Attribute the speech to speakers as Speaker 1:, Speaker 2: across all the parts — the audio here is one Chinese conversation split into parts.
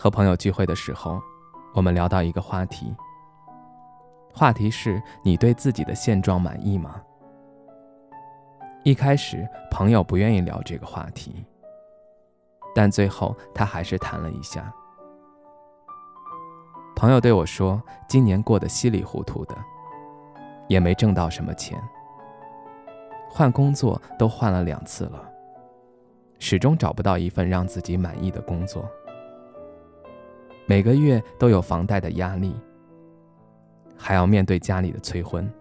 Speaker 1: 和朋友聚会的时候。我们聊到一个话题，话题是你对自己的现状满意吗？一开始朋友不愿意聊这个话题，但最后他还是谈了一下。朋友对我说：“今年过得稀里糊涂的，也没挣到什么钱，换工作都换了两次了，始终找不到一份让自己满意的工作。”每个月都有房贷的压力，还要面对家里的催婚，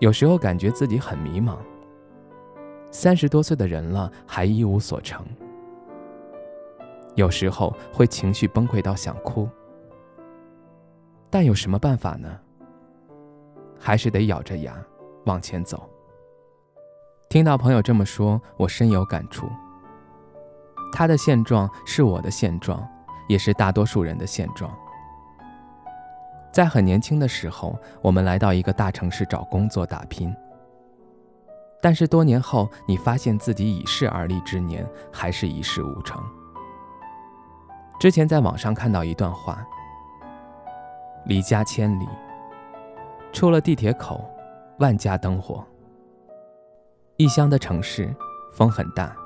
Speaker 1: 有时候感觉自己很迷茫。三十多岁的人了，还一无所成，有时候会情绪崩溃到想哭，但有什么办法呢？还是得咬着牙往前走。听到朋友这么说，我深有感触。他的现状是我的现状。也是大多数人的现状。在很年轻的时候，我们来到一个大城市找工作打拼。但是多年后，你发现自己已是而立之年，还是一事无成。之前在网上看到一段话：离家千里，出了地铁口，万家灯火。异乡的城市，风很大。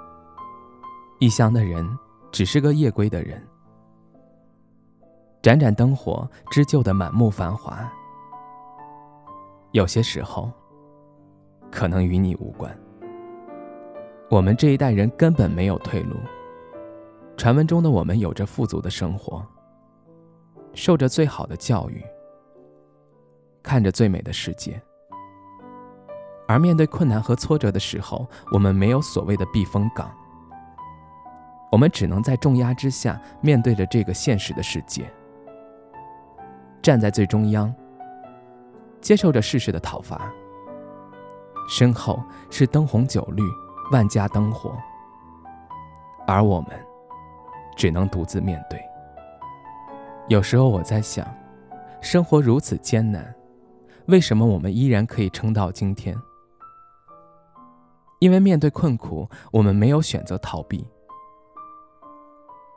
Speaker 1: 异乡的人，只是个夜归的人。盏盏灯火织就的满目繁华，有些时候可能与你无关。我们这一代人根本没有退路。传闻中的我们有着富足的生活，受着最好的教育，看着最美的世界。而面对困难和挫折的时候，我们没有所谓的避风港，我们只能在重压之下面对着这个现实的世界。站在最中央，接受着世事的讨伐。身后是灯红酒绿、万家灯火，而我们只能独自面对。有时候我在想，生活如此艰难，为什么我们依然可以撑到今天？因为面对困苦，我们没有选择逃避。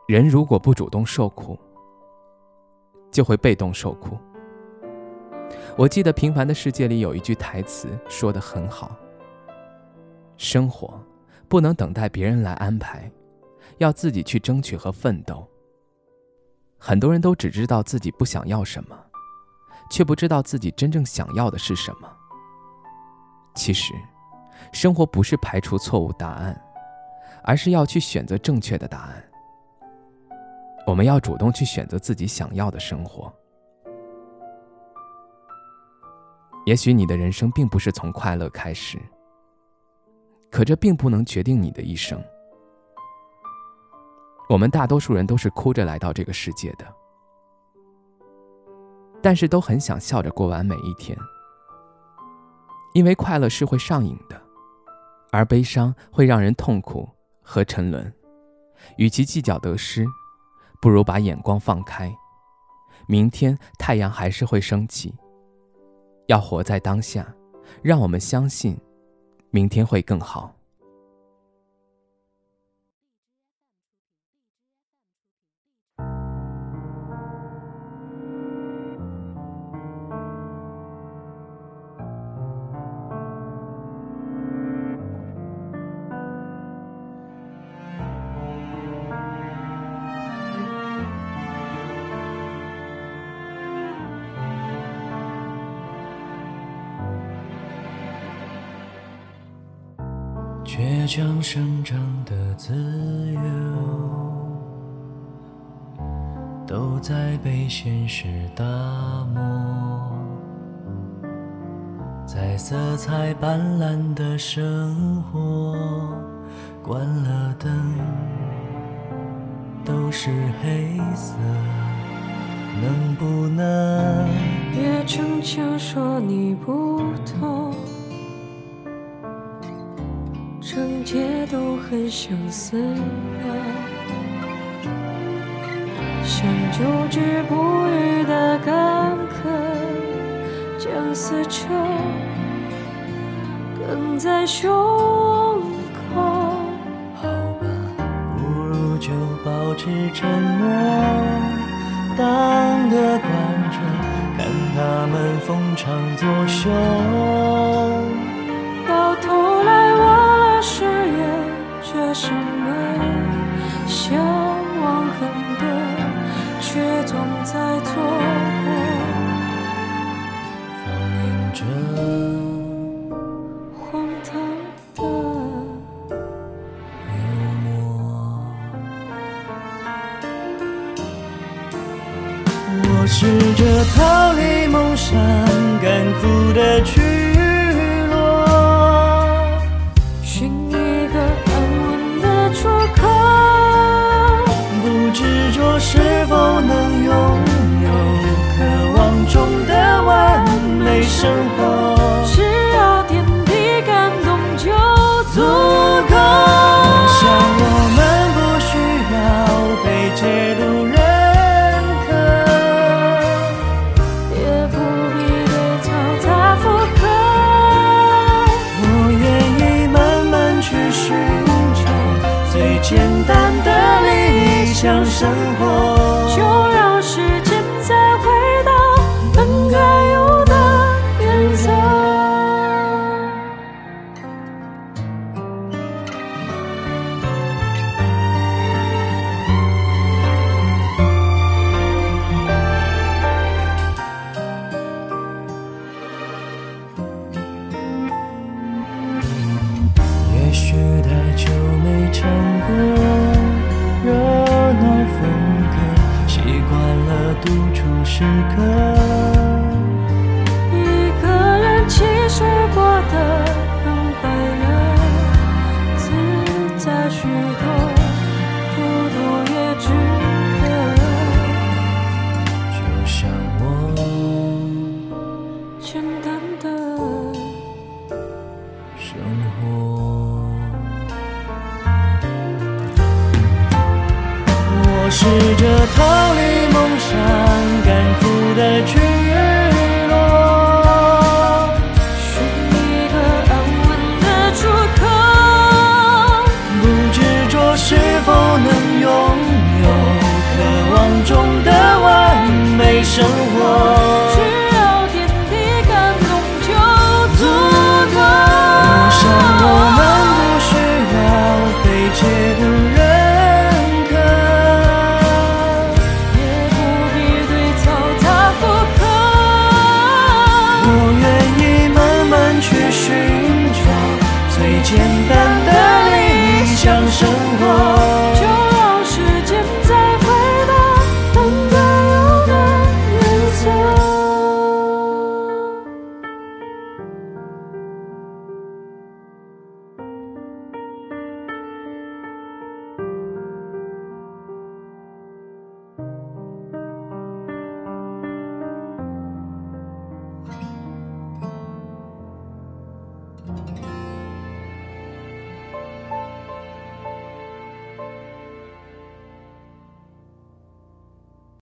Speaker 1: 人如果不主动受苦，就会被动受苦。我记得《平凡的世界》里有一句台词说的很好：“生活不能等待别人来安排，要自己去争取和奋斗。”很多人都只知道自己不想要什么，却不知道自己真正想要的是什么。其实，生活不是排除错误答案，而是要去选择正确的答案。我们要主动去选择自己想要的生活。也许你的人生并不是从快乐开始，可这并不能决定你的一生。我们大多数人都是哭着来到这个世界的，但是都很想笑着过完每一天，因为快乐是会上瘾的，而悲伤会让人痛苦和沉沦。与其计较得失。不如把眼光放开，明天太阳还是会升起。要活在当下，让我们相信，明天会更好。
Speaker 2: 倔强生长的自由，都在被现实打磨。在色彩斑斓的生活，关了灯，都是黑色。能不能
Speaker 3: 别逞强说你不懂，整街都很相似的，像久治不愈的干渴，将死囚哽在胸口。
Speaker 2: 好吧，不如就保持沉默，当个观众，看他们逢场作秀。试着逃离梦想，干枯的去落。
Speaker 3: 寻一个安稳的出口。
Speaker 2: 不执着是否能拥有渴望中的完美生活，想生
Speaker 3: 逃离梦想干枯的
Speaker 2: 坠落，寻
Speaker 3: 一个安稳的出口。不执着，是否能拥有
Speaker 2: 渴望中
Speaker 3: 的完美
Speaker 2: 生活？